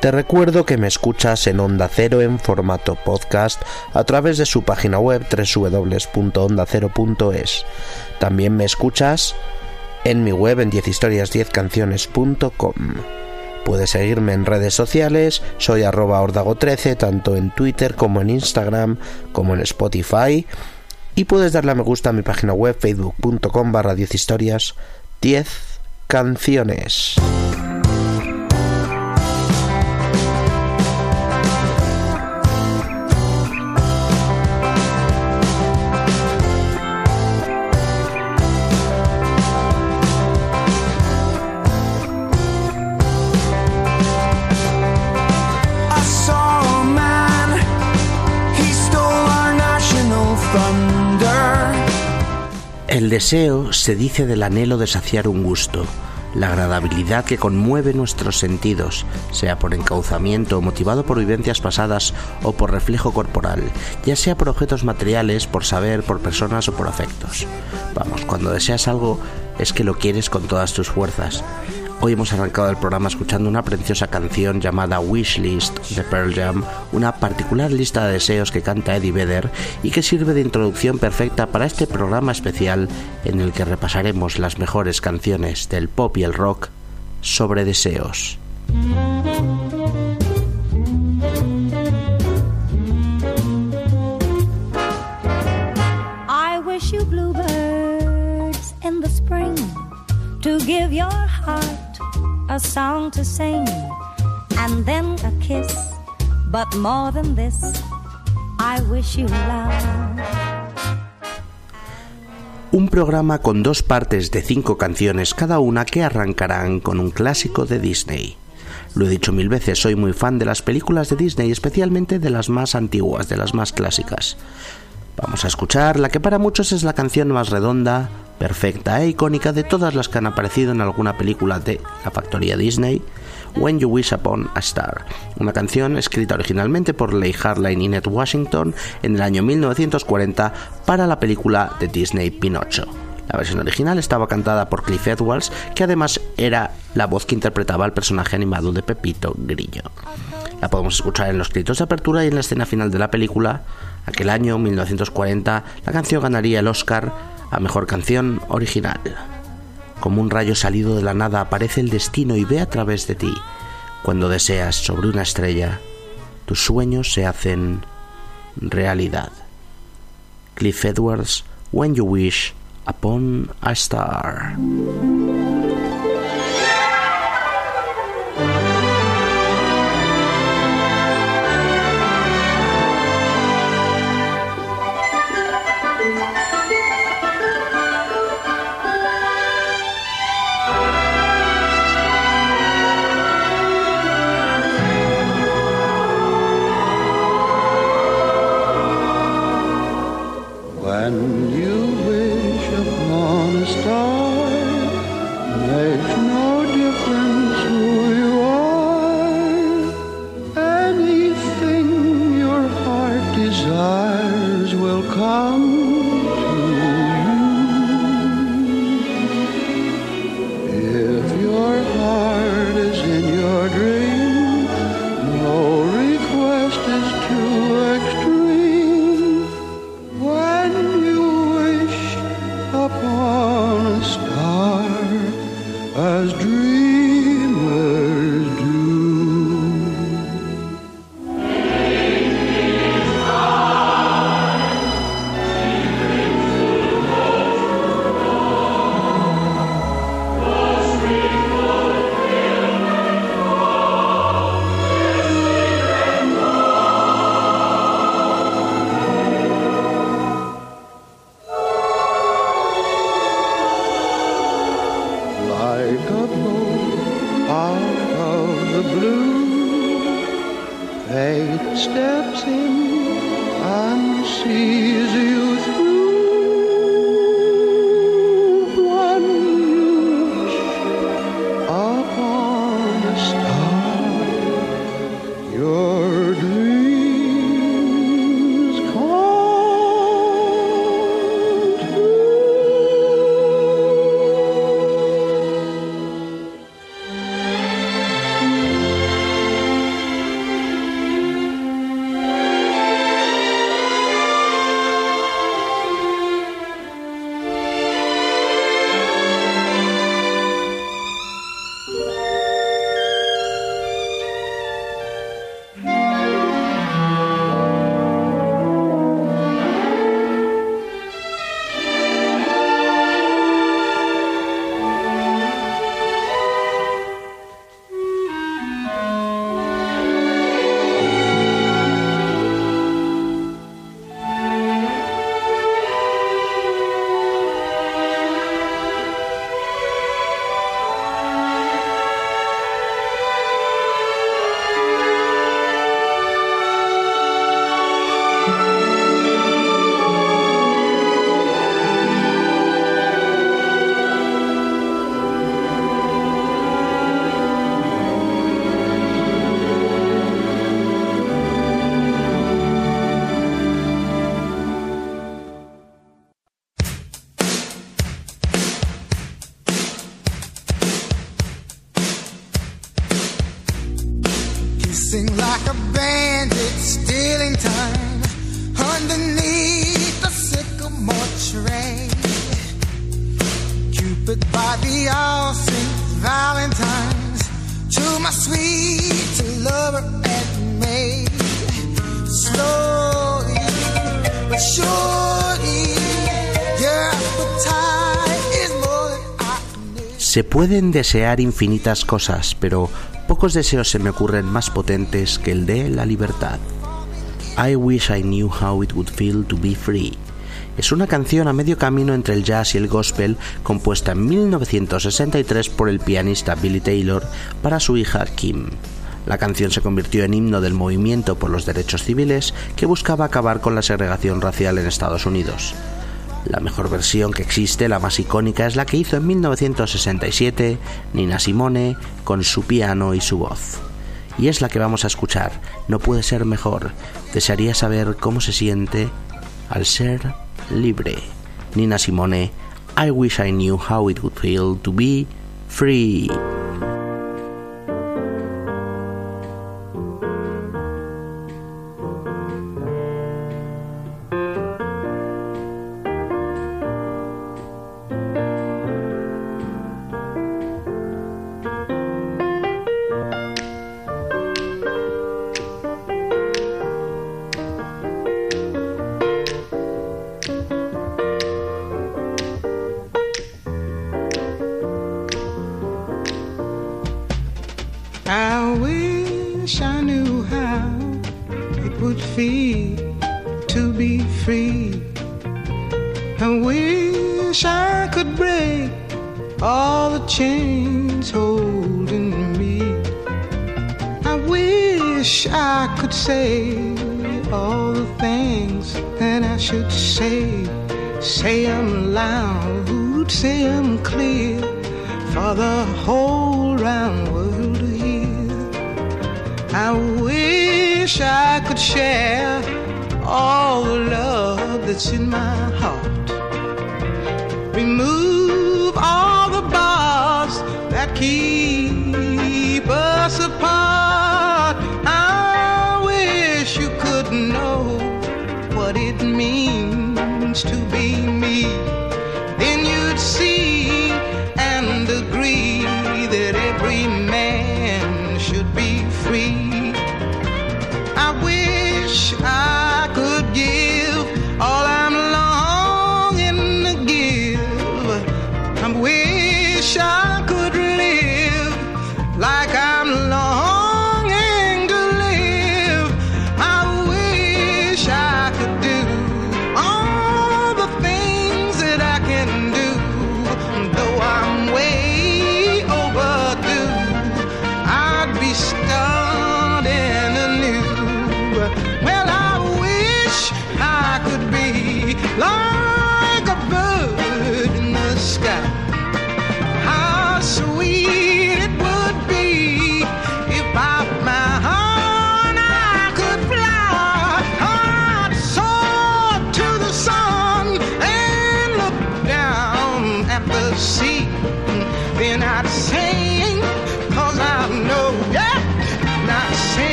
Te recuerdo que me escuchas en Onda Cero en formato podcast a través de su página web www.ondacero.es. También me escuchas en mi web en 10historias10canciones.com. Puedes seguirme en redes sociales, soy arroba ordago13 tanto en Twitter como en Instagram como en Spotify y puedes darle a me gusta a mi página web facebook.com barra 10 historias 10 canciones. El deseo se dice del anhelo de saciar un gusto, la agradabilidad que conmueve nuestros sentidos, sea por encauzamiento o motivado por vivencias pasadas o por reflejo corporal, ya sea por objetos materiales, por saber, por personas o por afectos. Vamos, cuando deseas algo es que lo quieres con todas tus fuerzas. Hoy hemos arrancado el programa escuchando una preciosa canción llamada Wishlist de Pearl Jam, una particular lista de deseos que canta Eddie Vedder y que sirve de introducción perfecta para este programa especial en el que repasaremos las mejores canciones del pop y el rock sobre deseos. A song to sing and then a kiss. But more than this, I wish you love. Un programa con dos partes de cinco canciones cada una que arrancarán con un clásico de Disney. Lo he dicho mil veces, soy muy fan de las películas de Disney, especialmente de las más antiguas, de las más clásicas. Vamos a escuchar la que para muchos es la canción más redonda, perfecta e icónica de todas las que han aparecido en alguna película de la factoría Disney, When You Wish Upon a Star, una canción escrita originalmente por Leigh Harline y Ned Washington en el año 1940 para la película de Disney Pinocho. La versión original estaba cantada por Cliff Edwards, que además era la voz que interpretaba al personaje animado de Pepito Grillo. La podemos escuchar en los créditos de apertura y en la escena final de la película. Aquel año, 1940, la canción ganaría el Oscar a Mejor Canción Original. Como un rayo salido de la nada aparece el destino y ve a través de ti. Cuando deseas sobre una estrella, tus sueños se hacen realidad. Cliff Edwards, When You Wish Upon a Star. pueden desear infinitas cosas, pero pocos deseos se me ocurren más potentes que el de la libertad. I wish I knew how it would feel to be free. Es una canción a medio camino entre el jazz y el gospel, compuesta en 1963 por el pianista Billy Taylor para su hija Kim. La canción se convirtió en himno del movimiento por los derechos civiles que buscaba acabar con la segregación racial en Estados Unidos. La mejor versión que existe, la más icónica, es la que hizo en 1967 Nina Simone con su piano y su voz. Y es la que vamos a escuchar. No puede ser mejor. Desearía saber cómo se siente al ser libre. Nina Simone, I wish I knew how it would feel to be free.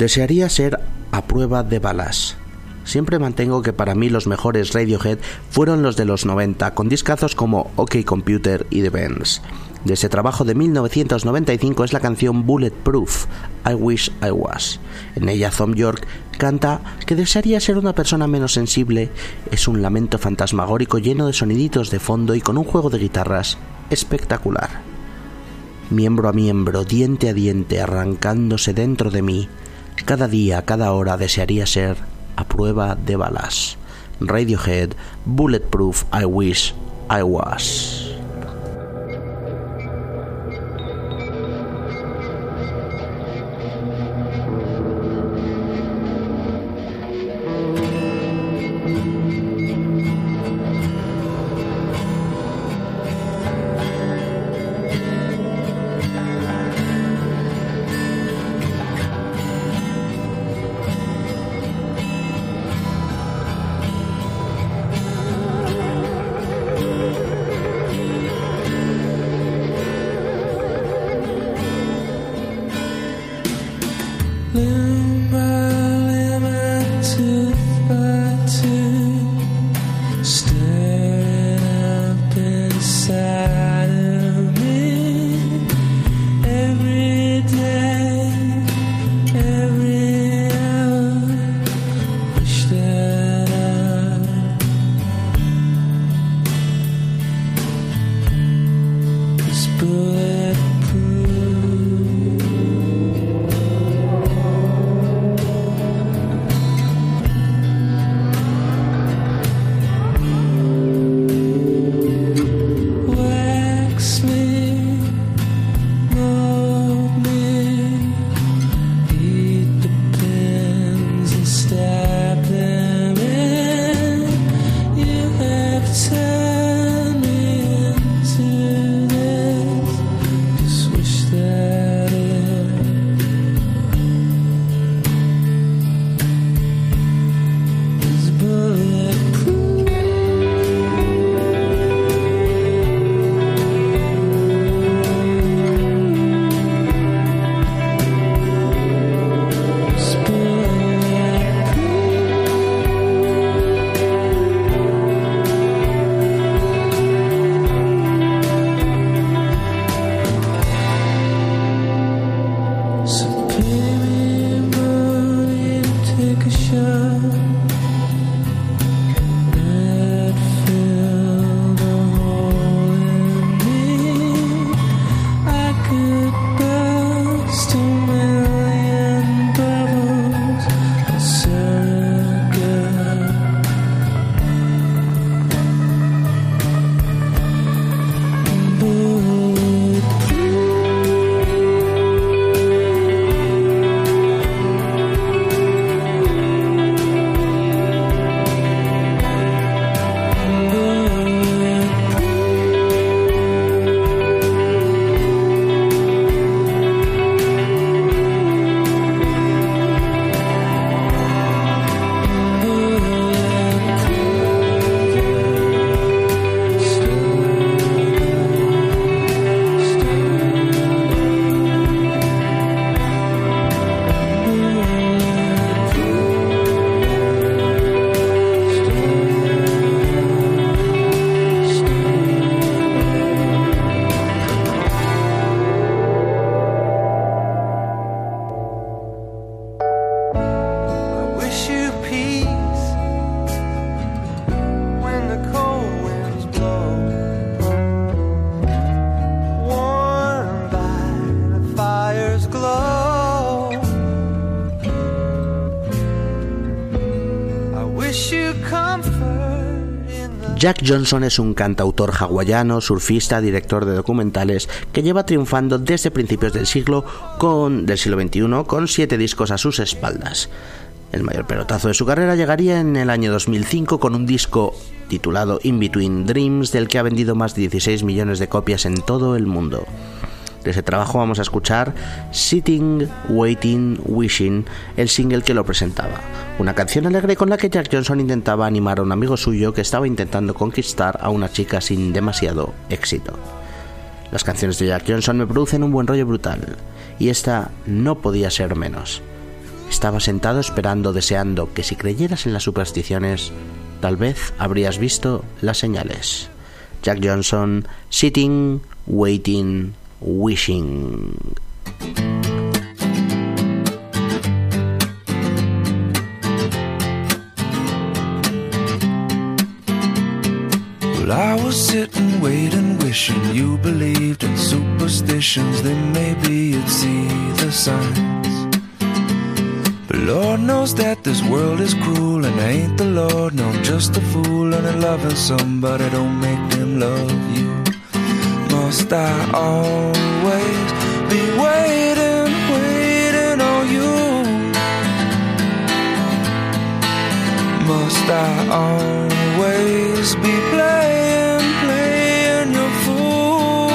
Desearía ser a prueba de balas. Siempre mantengo que para mí los mejores Radiohead fueron los de los 90, con discazos como OK Computer y The Bends. De ese trabajo de 1995 es la canción Bulletproof, I Wish I Was. En ella Thom York canta que desearía ser una persona menos sensible. Es un lamento fantasmagórico lleno de soniditos de fondo y con un juego de guitarras espectacular. Miembro a miembro, diente a diente, arrancándose dentro de mí, cada día, cada hora desearía ser a prueba de balas. Radiohead, Bulletproof, I Wish I Was. Johnson es un cantautor hawaiano, surfista, director de documentales que lleva triunfando desde principios del siglo con del siglo XXI con siete discos a sus espaldas. El mayor pelotazo de su carrera llegaría en el año 2005 con un disco titulado In Between Dreams del que ha vendido más de 16 millones de copias en todo el mundo. De ese trabajo vamos a escuchar Sitting, Waiting, Wishing, el single que lo presentaba. Una canción alegre con la que Jack Johnson intentaba animar a un amigo suyo que estaba intentando conquistar a una chica sin demasiado éxito. Las canciones de Jack Johnson me producen un buen rollo brutal, y esta no podía ser menos. Estaba sentado esperando, deseando que si creyeras en las supersticiones, tal vez habrías visto las señales. Jack Johnson, Sitting, Waiting, Wishing. Well, I was sitting, waiting, wishing you believed in superstitions. Then maybe you'd see the signs. But Lord knows that this world is cruel, and I ain't the Lord, no, I'm just a fool. And I loving somebody don't make them love you. Must I always be waiting, waiting on you? Must I always be playing, playing your fool?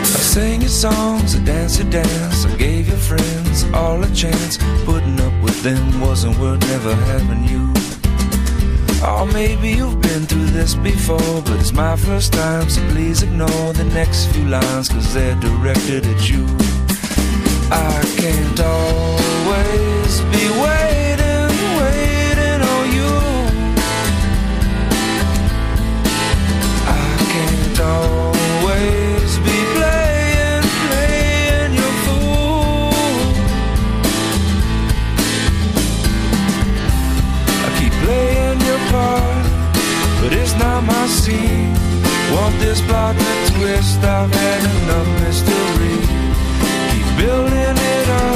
I sang your songs, I danced your dance, I gave your friends all a chance. Putting up with them wasn't worth never having you. Or maybe you've been through this before, but it's my first time, so please ignore the next few lines, cause they're directed at you. I can't always be waiting, not my scene. Want this plot to twist? I've had enough mystery. Keep building it up,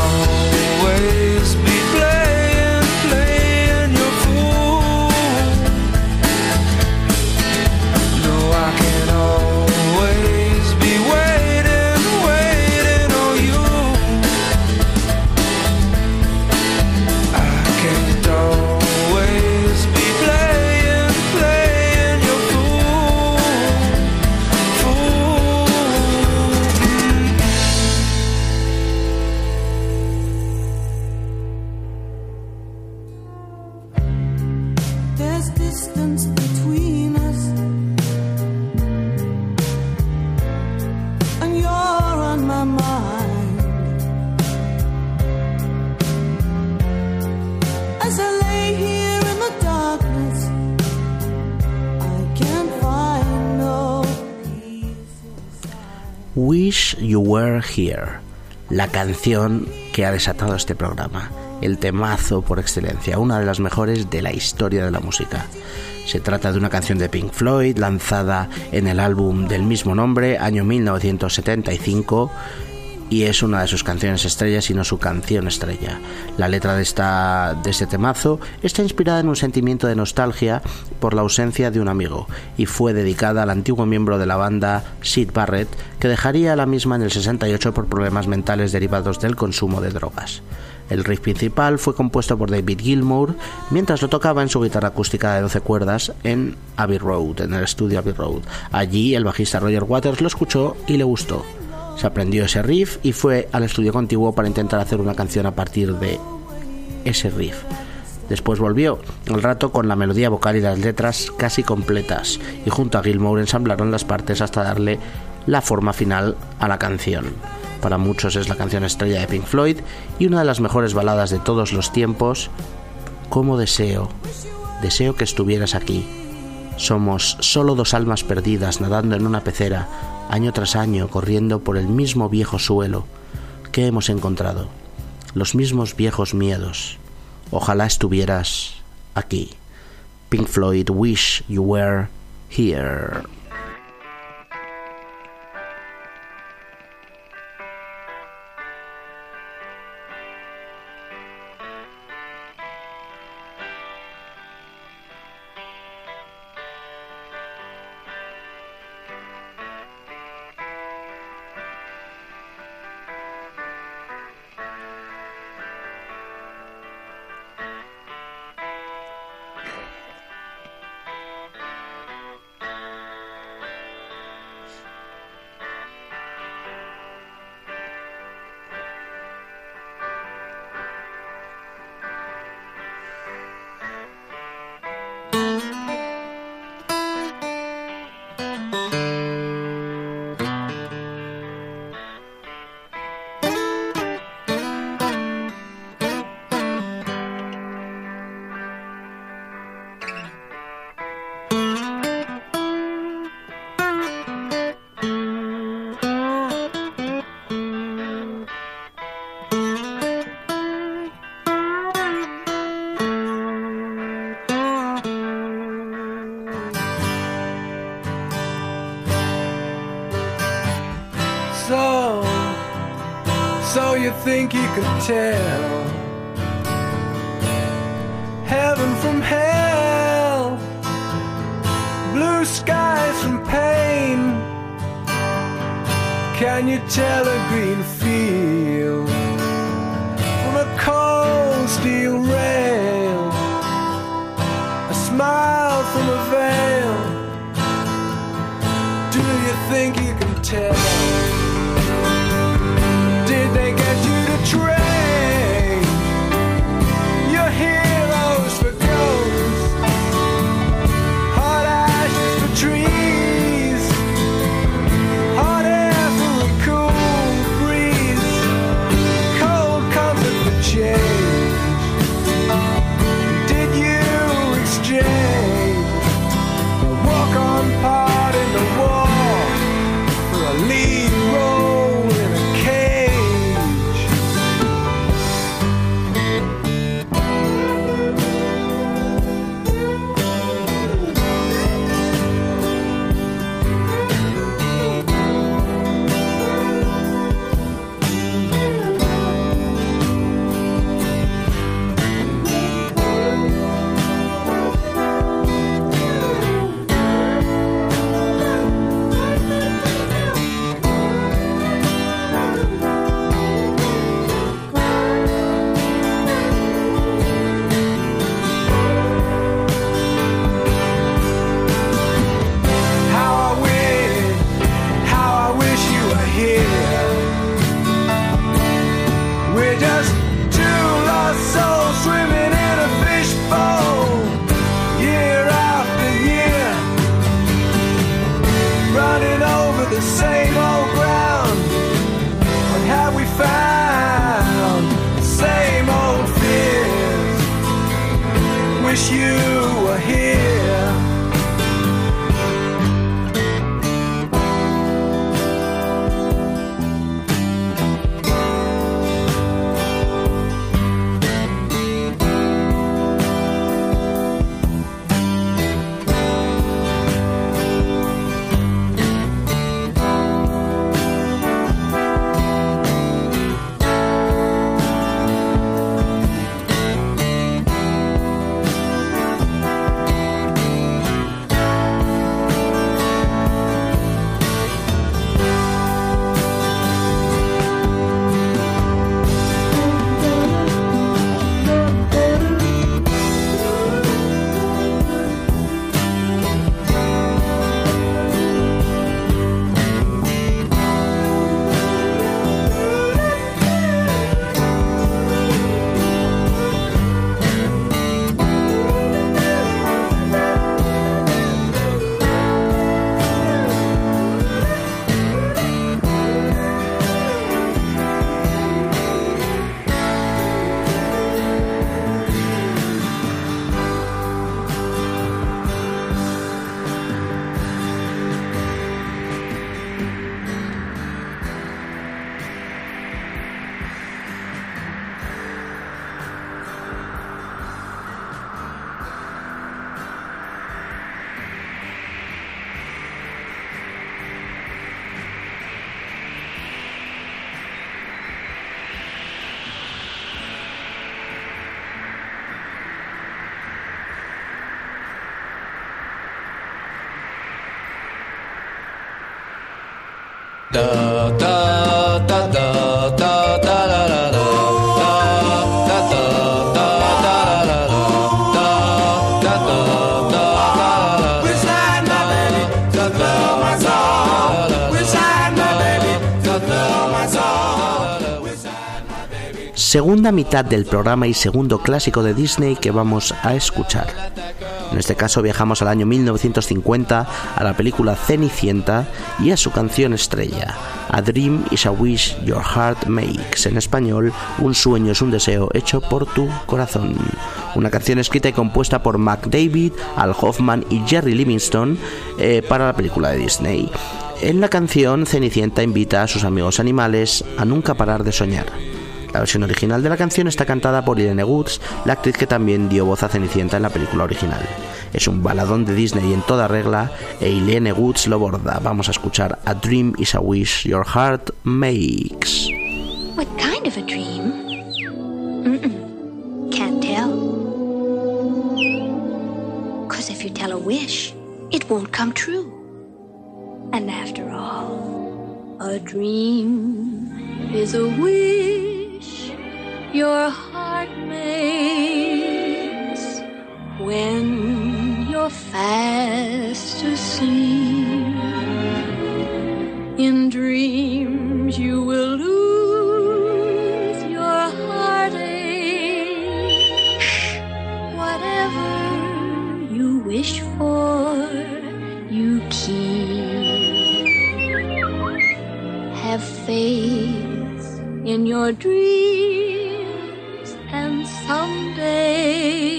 Here, la canción que ha desatado este programa, el temazo por excelencia, una de las mejores de la historia de la música. Se trata de una canción de Pink Floyd lanzada en el álbum del mismo nombre, año 1975, y es una de sus canciones estrellas y no su canción estrella. La letra de, esta, de este temazo está inspirada en un sentimiento de nostalgia por la ausencia de un amigo y fue dedicada al antiguo miembro de la banda Sid Barrett que dejaría a la misma en el 68 por problemas mentales derivados del consumo de drogas. El riff principal fue compuesto por David Gilmour mientras lo tocaba en su guitarra acústica de 12 cuerdas en Abbey Road, en el estudio Abbey Road. Allí el bajista Roger Waters lo escuchó y le gustó. Se aprendió ese riff y fue al estudio contiguo para intentar hacer una canción a partir de ese riff. Después volvió, al rato con la melodía vocal y las letras casi completas, y junto a Gilmour ensamblaron las partes hasta darle la forma final a la canción. Para muchos es la canción estrella de Pink Floyd y una de las mejores baladas de todos los tiempos. Como deseo, deseo que estuvieras aquí. Somos solo dos almas perdidas nadando en una pecera, año tras año, corriendo por el mismo viejo suelo, ¿qué hemos encontrado? Los mismos viejos miedos. Ojalá estuvieras aquí. Pink Floyd, wish you were here. from hell, blue skies from pain. Can you tell a green field? you. Segunda mitad del programa y segundo clásico de Disney que vamos a escuchar. En este caso viajamos al año 1950 a la película Cenicienta y a su canción estrella, A Dream is a Wish Your Heart Makes, en español, Un sueño es un deseo hecho por tu corazón. Una canción escrita y compuesta por Mac David, Al Hoffman y Jerry Livingston eh, para la película de Disney. En la canción, Cenicienta invita a sus amigos animales a nunca parar de soñar. La versión original de la canción está cantada por Irene Woods, la actriz que también dio voz a Cenicienta en la película original. Es un baladón de Disney en toda regla e Irene Woods lo borda. Vamos a escuchar A Dream is a Wish Your Heart Makes. What kind of a dream? Mm-mm. Can't tell. Cause if you tell a wish, it won't come true. And after all, a dream is a wish your heart makes when you're fast asleep. In dreams, you will lose your heartache. Whatever you wish for, you keep. Have faith in your dreams, someday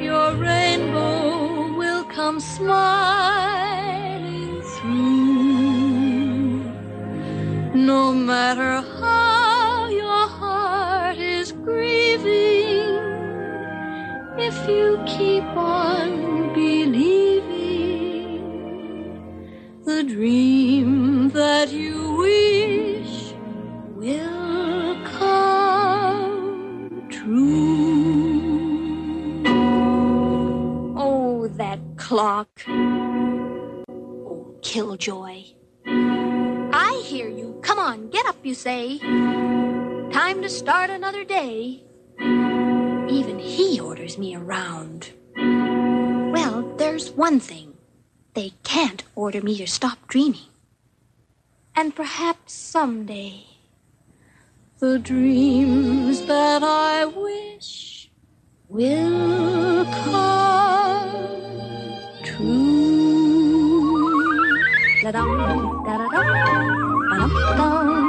your rainbow will come smiling through. No matter how your heart is grieving, if you keep on believing, the dream that you clock. Oh, killjoy. I hear you. Come on, get up, you say. Time to start another day. Even he orders me around. Well, there's one thing. They can't order me to stop dreaming. And perhaps someday, the dreams that I wish will come da dum da da dum da dum dum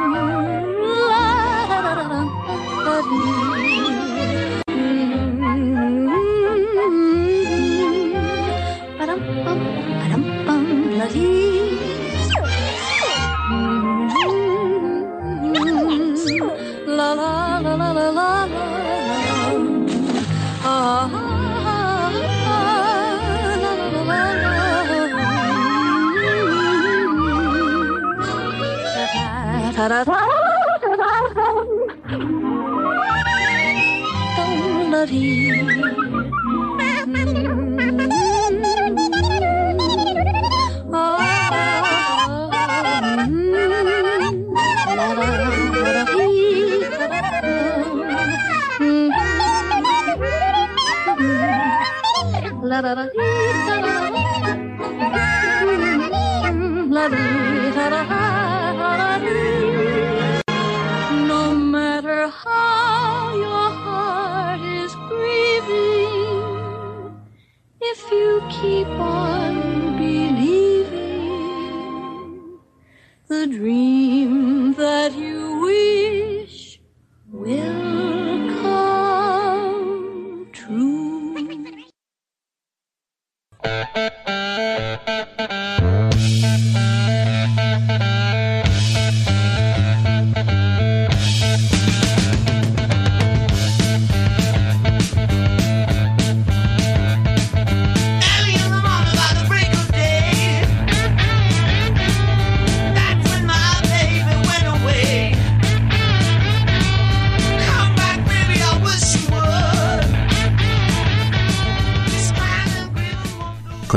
la.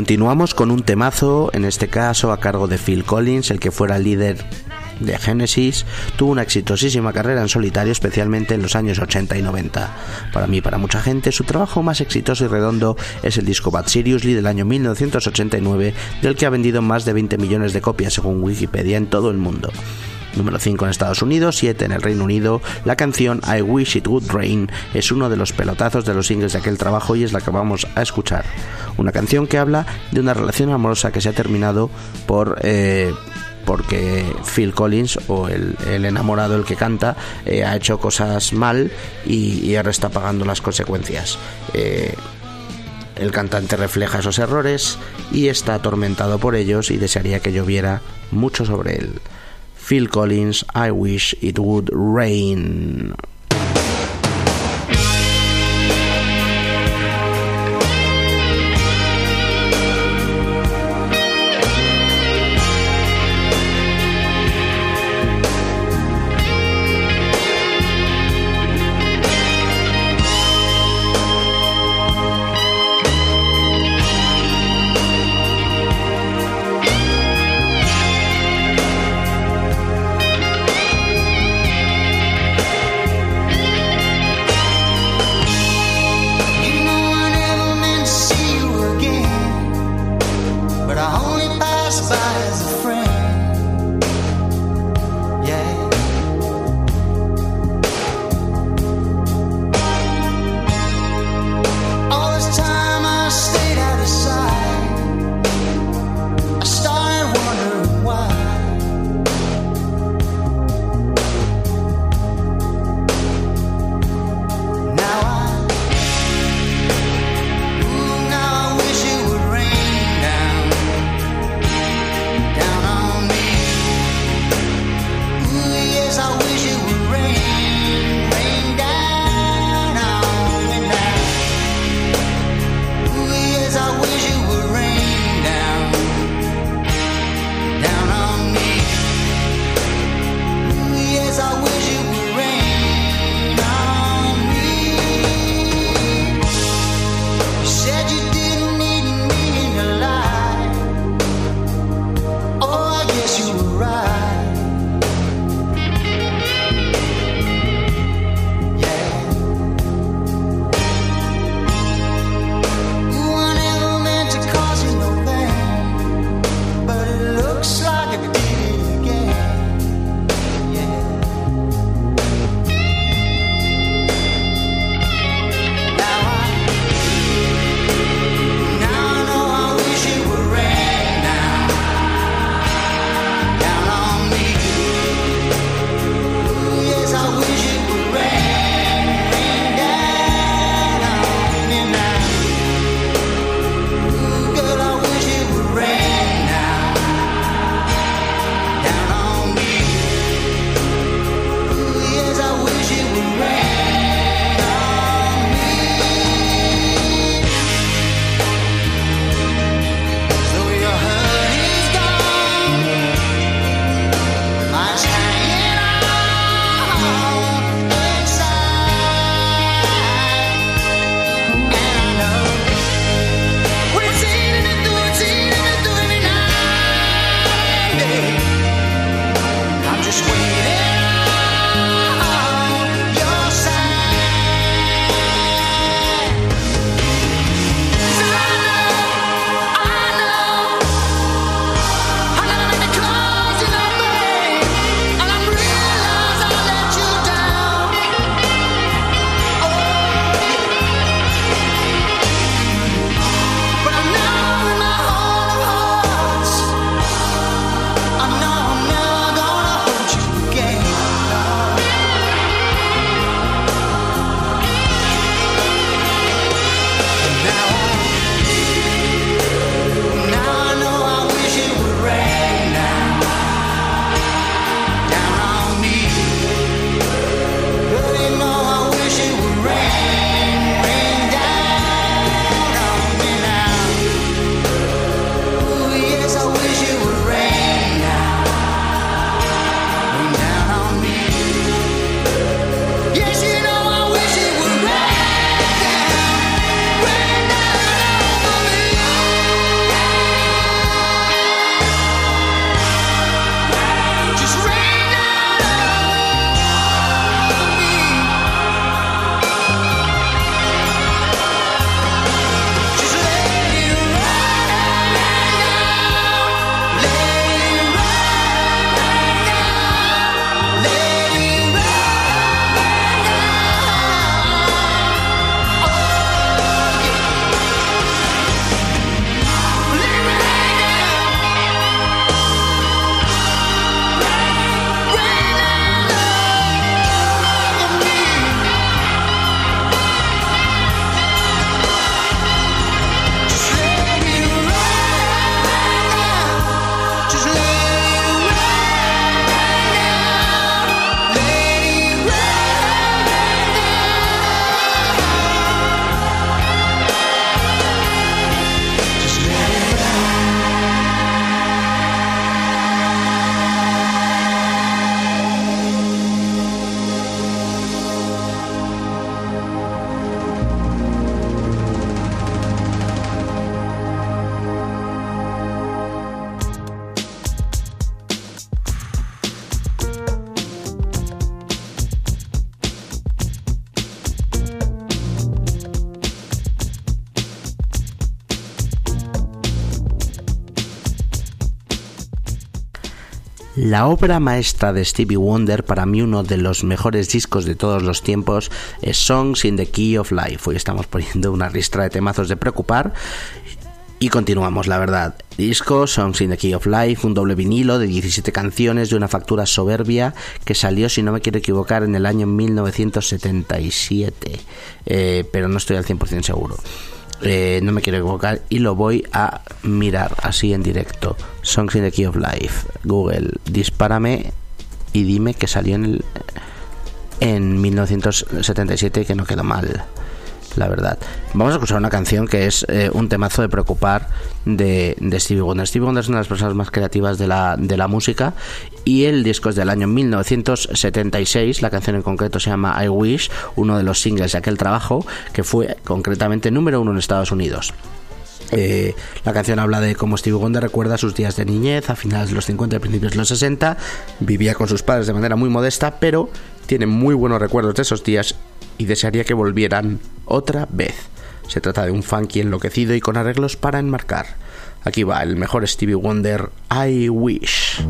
Continuamos con un temazo, en este caso a cargo de Phil Collins, el que fuera líder de Genesis, tuvo una exitosísima carrera en solitario, especialmente en los años 80 y 90. Para mí para mucha gente, su trabajo más exitoso y redondo es el disco Bad Seriously del año 1989, del que ha vendido más de 20 millones de copias según Wikipedia en todo el mundo. Número 5 en Estados Unidos, 7 en el Reino Unido. La canción I Wish It Would Rain es uno de los pelotazos de los singles de aquel trabajo y es la que vamos a escuchar. Una canción que habla de una relación amorosa que se ha terminado por... Eh, porque Phil Collins o el, enamorado, el que canta, eh, ha hecho cosas mal y, y ahora está pagando las consecuencias. Eh, el cantante refleja esos errores y está atormentado por ellos y desearía que lloviera mucho sobre él. Phil Collins, I Wish It Would Rain. La obra maestra de Stevie Wonder, para mí uno de los mejores discos de todos los tiempos, es Songs in the Key of Life. Hoy estamos poniendo una ristra de temazos de preocupar. Y continuamos, la verdad. Disco, Songs in the Key of Life, un doble vinilo de 17 canciones de una factura soberbia que salió, si no me quiero equivocar, en el año 1977. Eh, pero no estoy al 100% seguro. Eh, no me quiero equivocar y lo voy a mirar así en directo. Songs in the Key of Life. Google, dispárame y dime que salió en el en 1977 que no quedó mal la verdad. Vamos a escuchar una canción que es eh, un temazo de preocupar de, de Stevie Wonder. Stevie Wonder es una de las personas más creativas de la, de la música y el disco es del año 1976. La canción en concreto se llama I Wish, uno de los singles de aquel trabajo que fue concretamente número uno en Estados Unidos. Eh, la canción habla de cómo Stevie Wonder recuerda sus días de niñez a finales de los 50 y principios de los 60. Vivía con sus padres de manera muy modesta, pero tiene muy buenos recuerdos de esos días y desearía que volvieran otra vez. Se trata de un funky enloquecido y con arreglos para enmarcar. Aquí va el mejor Stevie Wonder, I Wish.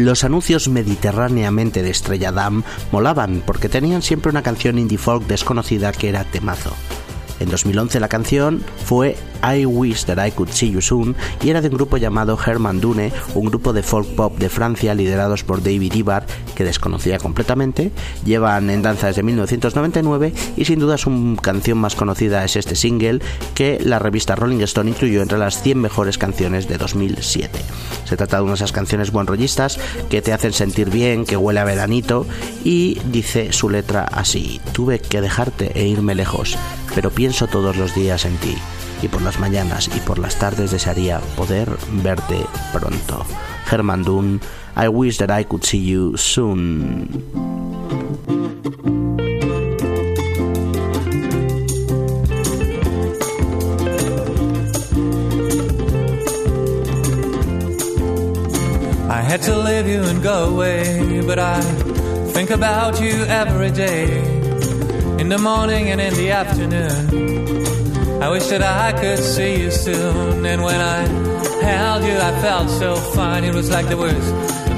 Los anuncios mediterráneamente de Estrella Damm molaban porque tenían siempre una canción indie folk desconocida que era temazo. En 2011 la canción fue I Wish That I Could See You Soon y era de un grupo llamado Herman Dune, un grupo de folk pop de Francia liderados por David Ibar, que desconocía completamente. Llevan en danza desde 1999 y sin duda su canción más conocida es este single que la revista Rolling Stone incluyó entre las 100 mejores canciones de 2007. Se trata de una de esas canciones buenrollistas que te hacen sentir bien, que huele a veranito y dice su letra así: Tuve que dejarte e irme lejos, pero pienso todos los días en ti y por las mañanas y por las tardes desearía poder verte pronto. Herman Dunn, I wish that I could see you soon. I had to leave you and go away, but I think about you every day, the morning and in the afternoon. I wish that I could see you soon, and when I held you, I felt so fine. It was like there was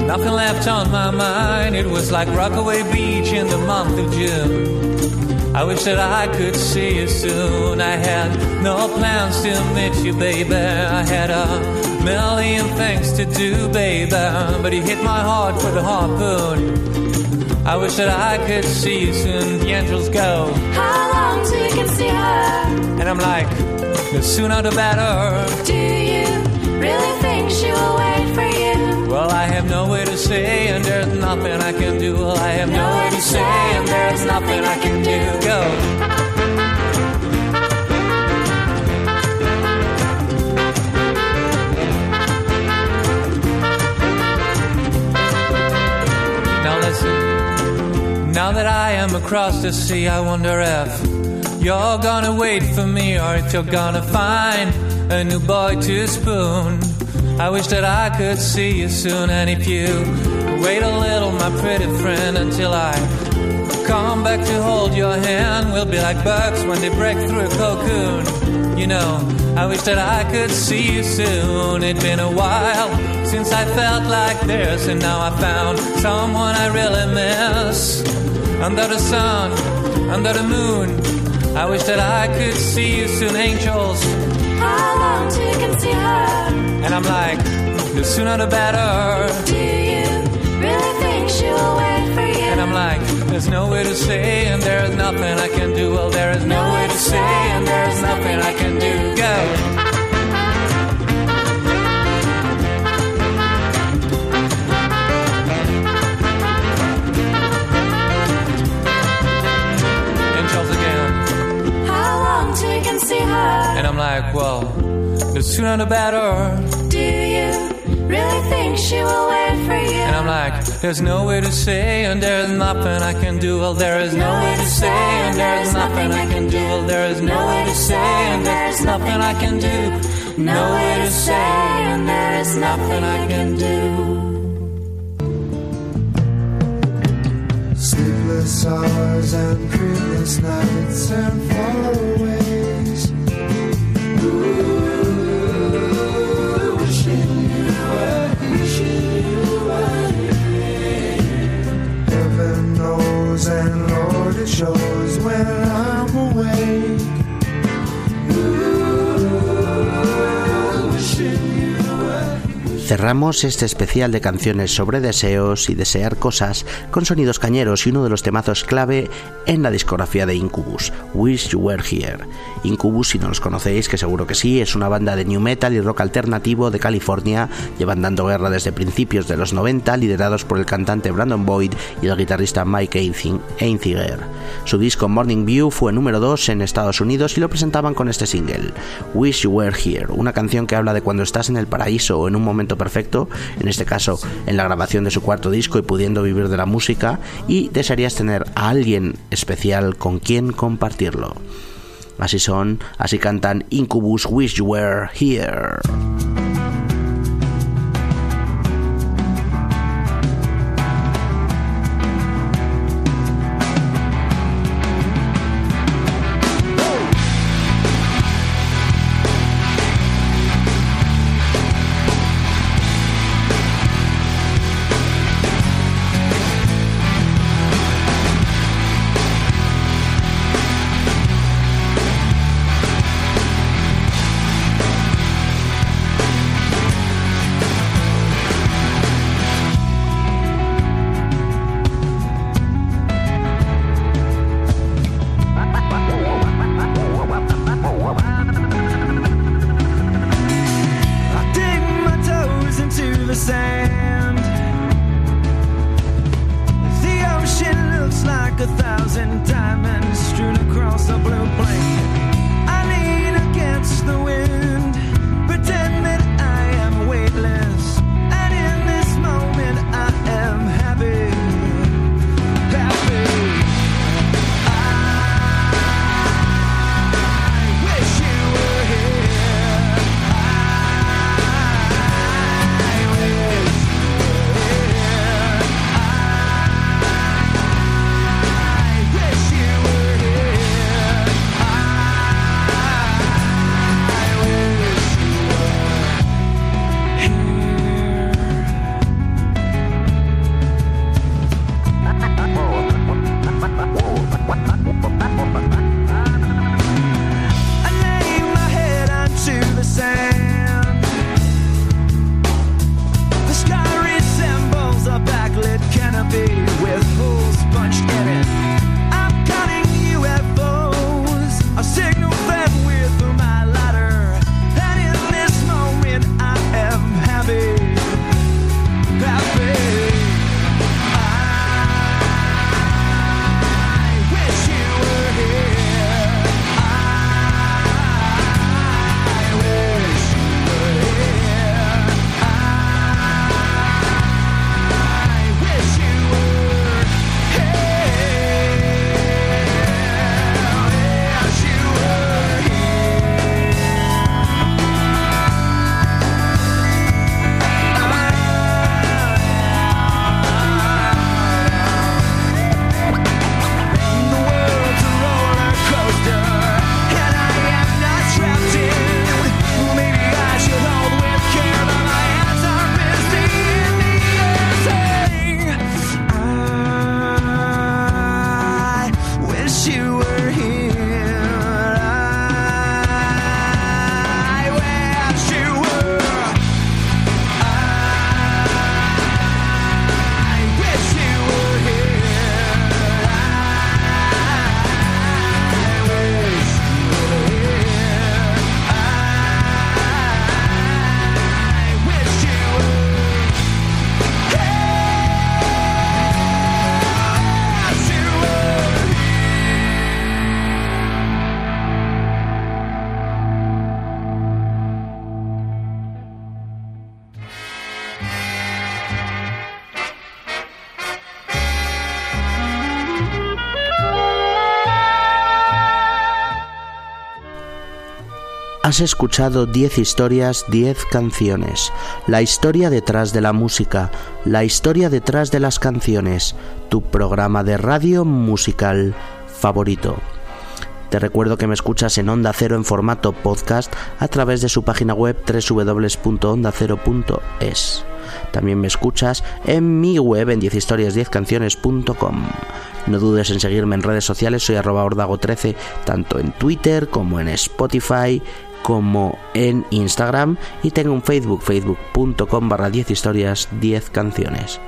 nothing left on my mind. It was like Rockaway Beach in the month of June. I wish that I could see you soon. I had no plans to meet you, baby. I had a million things to do, baby. But you hit my heart with a harpoon. I wish that I could see you soon. The angels go. How long till you can see her? And I'm like, the sooner the better. Do you really think she will wait for you? Well, I have nowhere to say, and there's nothing I can do. Well, I have nowhere to say, and there's nothing I can do. Go. Across the sea, I wonder if you're gonna wait for me or if you're gonna find a new boy to spoon. I wish that I could see you soon, and if you wait a little, my pretty friend, until I come back to hold your hand, we'll be like bugs when they break through a cocoon. You know, I wish that I could see you soon. It's been a while since I felt like this, and now I found someone I really miss. Under the sun, under the moon, I wish that I could see you soon, angels. How long can see her? And I'm like, the sooner the better. Do you really think she will wait for you? And I'm like, there's no way to say, and there's nothing I can do. Well, there is no way to say, and there's nothing I can do. Go. And I'm like, well, the sooner the better. Do you really think she will wait for you? And I'm like, there's no way to say, and there's nothing I can do. Well, there is no way to say, and there's nothing I can do. Well, there is no way to say, and there's nothing I can do. No way to say, and there is nothing I can do. Sleepless hours and dreamless nights and faraways. Cerramos este especial de canciones sobre deseos y desear cosas con sonidos cañeros y uno de los temazos clave en la discografía de Incubus, Wish You Were Here. Incubus, si no los conocéis, que seguro que sí, es una banda de new metal y rock alternativo de California, llevan dando guerra desde principios de los 90, liderados por el cantante Brandon Boyd y el guitarrista Mike Einziger. Su disco Morning View fue número 2 en Estados Unidos y lo presentaban con este single, Wish You Were Here, una canción que habla de cuando estás en el paraíso o en un momento perfecto, en este caso en la grabación de su cuarto disco y pudiendo vivir de la música, y desearías tener a alguien especial con quien compartirlo. Así son, así cantan Incubus Wish You Were Here. the sand. The ocean looks like a thousand diamonds strewn across a blue blanket. I lean against the wind. Has escuchado 10 historias, 10 canciones. La historia detrás de la música, la historia detrás de las canciones. Tu programa de radio musical favorito. Te recuerdo que me escuchas en Onda Cero en formato podcast a través de su página web www.ondacero.es. También me escuchas en mi web en 10historias10canciones.com. No dudes en seguirme en redes sociales, soy arroba ordago13, tanto en Twitter como en Spotify, como en Instagram y tengo un Facebook, facebook.com barra 10 historias 10 canciones.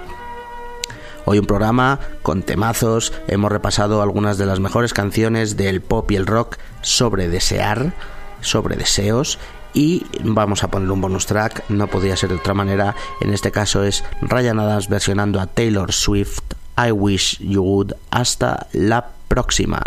Hoy un programa con temazos, hemos repasado algunas de las mejores canciones del pop y el rock sobre desear, sobre deseos. Y vamos a poner un bonus track, no podría ser de otra manera, en este caso es Ryan Adams versionando a Taylor Swift, I Wish You Would, hasta la próxima.